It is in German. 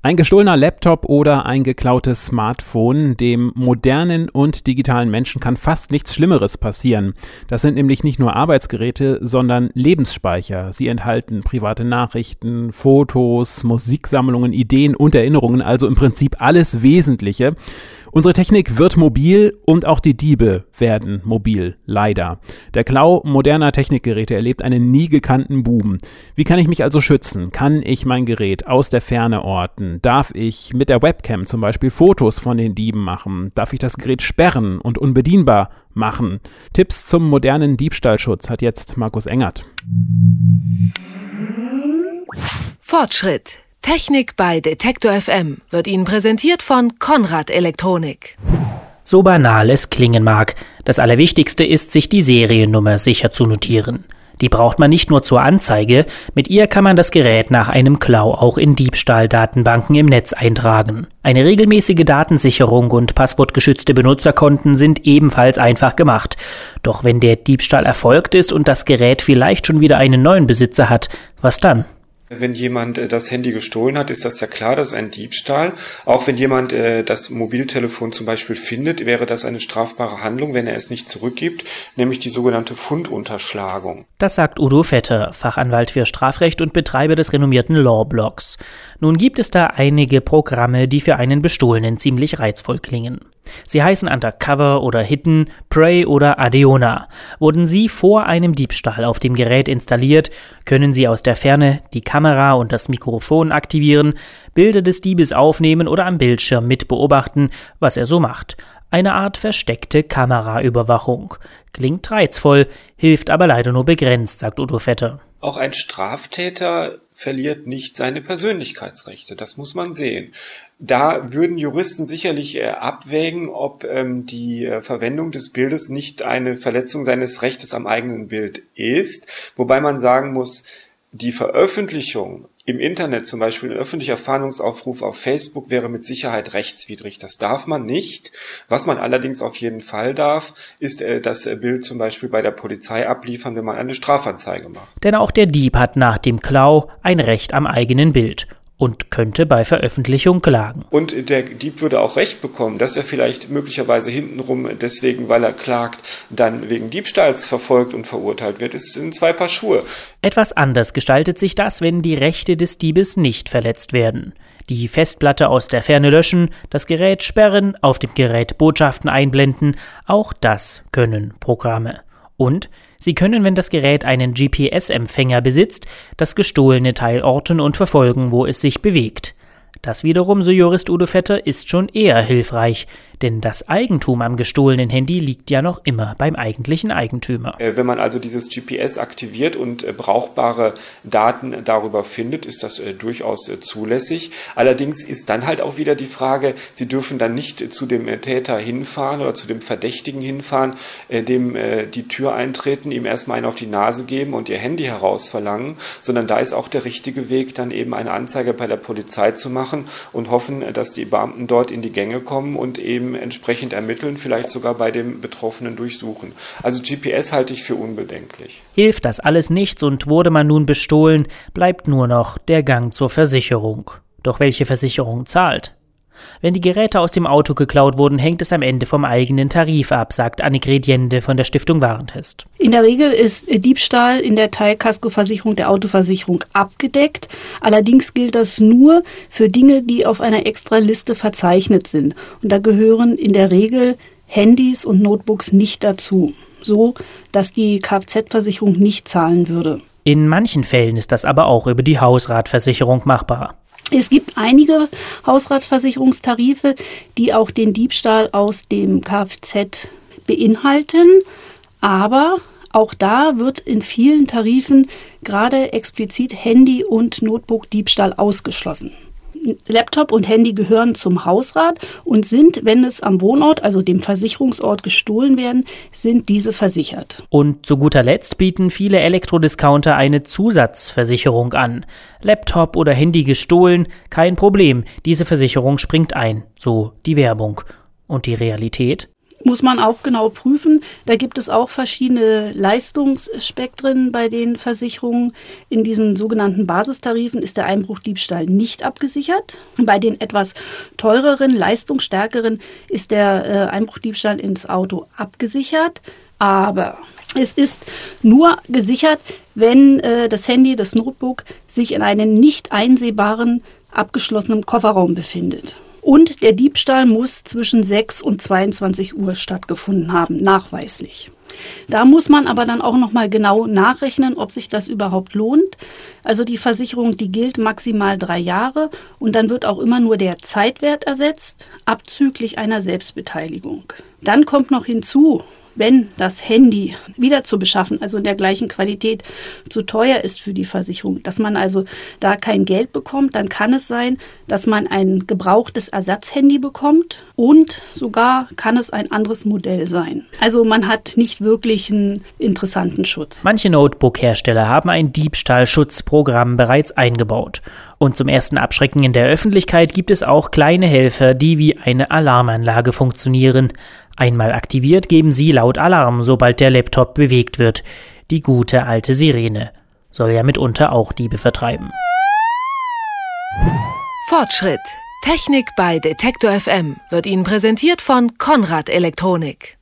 Ein gestohlener Laptop oder ein geklautes Smartphone, dem modernen und digitalen Menschen kann fast nichts Schlimmeres passieren. Das sind nämlich nicht nur Arbeitsgeräte, sondern Lebensspeicher. Sie enthalten private Nachrichten, Fotos, Musiksammlungen, Ideen und Erinnerungen, also im Prinzip alles Wesentliche. Unsere Technik wird mobil und auch die Diebe werden mobil, leider. Der Klau moderner Technikgeräte erlebt einen nie gekannten Boom. Wie kann ich mich also schützen? Kann ich mein Gerät aus der Ferne orten? Darf ich mit der Webcam zum Beispiel Fotos von den Dieben machen? Darf ich das Gerät sperren und unbedienbar machen? Tipps zum modernen Diebstahlschutz hat jetzt Markus Engert. Fortschritt Technik bei Detektor FM wird Ihnen präsentiert von Konrad Elektronik. So banal es klingen mag, das Allerwichtigste ist, sich die Seriennummer sicher zu notieren. Die braucht man nicht nur zur Anzeige, mit ihr kann man das Gerät nach einem Klau auch in Diebstahldatenbanken im Netz eintragen. Eine regelmäßige Datensicherung und passwortgeschützte Benutzerkonten sind ebenfalls einfach gemacht. Doch wenn der Diebstahl erfolgt ist und das Gerät vielleicht schon wieder einen neuen Besitzer hat, was dann? Wenn jemand äh, das Handy gestohlen hat, ist das ja klar, das ist ein Diebstahl. Auch wenn jemand äh, das Mobiltelefon zum Beispiel findet, wäre das eine strafbare Handlung, wenn er es nicht zurückgibt, nämlich die sogenannte Fundunterschlagung. Das sagt Udo Vetter, Fachanwalt für Strafrecht und Betreiber des renommierten Lawblocks. Nun gibt es da einige Programme, die für einen Bestohlenen ziemlich reizvoll klingen. Sie heißen Undercover oder Hidden, Prey oder Adeona. Wurden sie vor einem Diebstahl auf dem Gerät installiert, können sie aus der Ferne die Kamera und das Mikrofon aktivieren, Bilder des Diebes aufnehmen oder am Bildschirm mit beobachten, was er so macht. Eine Art versteckte Kameraüberwachung. Klingt reizvoll, hilft aber leider nur begrenzt, sagt Udo Vetter. Auch ein Straftäter verliert nicht seine Persönlichkeitsrechte. Das muss man sehen. Da würden Juristen sicherlich äh, abwägen, ob ähm, die äh, Verwendung des Bildes nicht eine Verletzung seines Rechtes am eigenen Bild ist. Wobei man sagen muss, die Veröffentlichung im Internet zum Beispiel ein öffentlicher Fahndungsaufruf auf Facebook wäre mit Sicherheit rechtswidrig. Das darf man nicht. Was man allerdings auf jeden Fall darf, ist äh, das äh, Bild zum Beispiel bei der Polizei abliefern, wenn man eine Strafanzeige macht. Denn auch der Dieb hat nach dem Klau ein Recht am eigenen Bild und könnte bei Veröffentlichung klagen. Und der Dieb würde auch Recht bekommen, dass er vielleicht möglicherweise hintenrum deswegen, weil er klagt, dann wegen Diebstahls verfolgt und verurteilt wird. Es sind zwei Paar Schuhe. Etwas anders gestaltet sich das, wenn die Rechte des Diebes nicht verletzt werden. Die Festplatte aus der Ferne löschen, das Gerät sperren, auf dem Gerät Botschaften einblenden, auch das können Programme. Und Sie können, wenn das Gerät einen GPS-Empfänger besitzt, das gestohlene Teil orten und verfolgen, wo es sich bewegt. Das wiederum, so Jurist Udo Vetter, ist schon eher hilfreich, denn das Eigentum am gestohlenen Handy liegt ja noch immer beim eigentlichen Eigentümer. Äh, wenn man also dieses GPS aktiviert und äh, brauchbare Daten darüber findet, ist das äh, durchaus zulässig. Allerdings ist dann halt auch wieder die Frage, Sie dürfen dann nicht zu dem Täter hinfahren oder zu dem Verdächtigen hinfahren, dem die Tür eintreten, ihm erstmal einen auf die Nase geben und ihr Handy herausverlangen, sondern da ist auch der richtige Weg, dann eben eine Anzeige bei der Polizei zu machen und hoffen, dass die Beamten dort in die Gänge kommen und eben entsprechend ermitteln, vielleicht sogar bei dem Betroffenen durchsuchen. Also GPS halte ich für unbedenklich. Hilft das alles nichts und wurde man nun bestohlen, bleibt nur noch der Gang zur Versicherung. Doch welche Versicherung zahlt? Wenn die Geräte aus dem Auto geklaut wurden, hängt es am Ende vom eigenen Tarif ab, sagt Annik Rediende von der Stiftung Warentest. In der Regel ist Diebstahl in der Teilkaskoversicherung der Autoversicherung abgedeckt. Allerdings gilt das nur für Dinge, die auf einer extra Liste verzeichnet sind. Und da gehören in der Regel Handys und Notebooks nicht dazu, so dass die Kfz-Versicherung nicht zahlen würde. In manchen Fällen ist das aber auch über die Hausratversicherung machbar. Es gibt einige Hausratsversicherungstarife, die auch den Diebstahl aus dem Kfz beinhalten, aber auch da wird in vielen Tarifen gerade explizit Handy- und Notebook-Diebstahl ausgeschlossen. Laptop und Handy gehören zum Hausrat und sind, wenn es am Wohnort, also dem Versicherungsort, gestohlen werden, sind diese versichert. Und zu guter Letzt bieten viele Elektrodiscounter eine Zusatzversicherung an. Laptop oder Handy gestohlen, kein Problem, diese Versicherung springt ein, so die Werbung. Und die Realität? Muss man auch genau prüfen. Da gibt es auch verschiedene Leistungsspektren bei den Versicherungen. In diesen sogenannten Basistarifen ist der Einbruchdiebstahl nicht abgesichert. Bei den etwas teureren, leistungsstärkeren ist der äh, Einbruchdiebstahl ins Auto abgesichert. Aber es ist nur gesichert, wenn äh, das Handy, das Notebook sich in einem nicht einsehbaren, abgeschlossenen Kofferraum befindet. Und der Diebstahl muss zwischen 6 und 22 Uhr stattgefunden haben, nachweislich. Da muss man aber dann auch noch mal genau nachrechnen, ob sich das überhaupt lohnt. Also die Versicherung, die gilt maximal drei Jahre und dann wird auch immer nur der Zeitwert ersetzt, abzüglich einer Selbstbeteiligung. Dann kommt noch hinzu, wenn das Handy wieder zu beschaffen, also in der gleichen Qualität, zu teuer ist für die Versicherung, dass man also da kein Geld bekommt, dann kann es sein, dass man ein gebrauchtes Ersatzhandy bekommt und sogar kann es ein anderes Modell sein. Also man hat nicht wirklich einen interessanten Schutz. Manche Notebook-Hersteller haben ein Diebstahlschutzprogramm bereits eingebaut. Und zum ersten Abschrecken in der Öffentlichkeit gibt es auch kleine Helfer, die wie eine Alarmanlage funktionieren. Einmal aktiviert geben sie laut Alarm, sobald der Laptop bewegt wird. Die gute alte Sirene soll ja mitunter auch Diebe vertreiben. Fortschritt. Technik bei Detektor FM wird Ihnen präsentiert von Konrad Elektronik.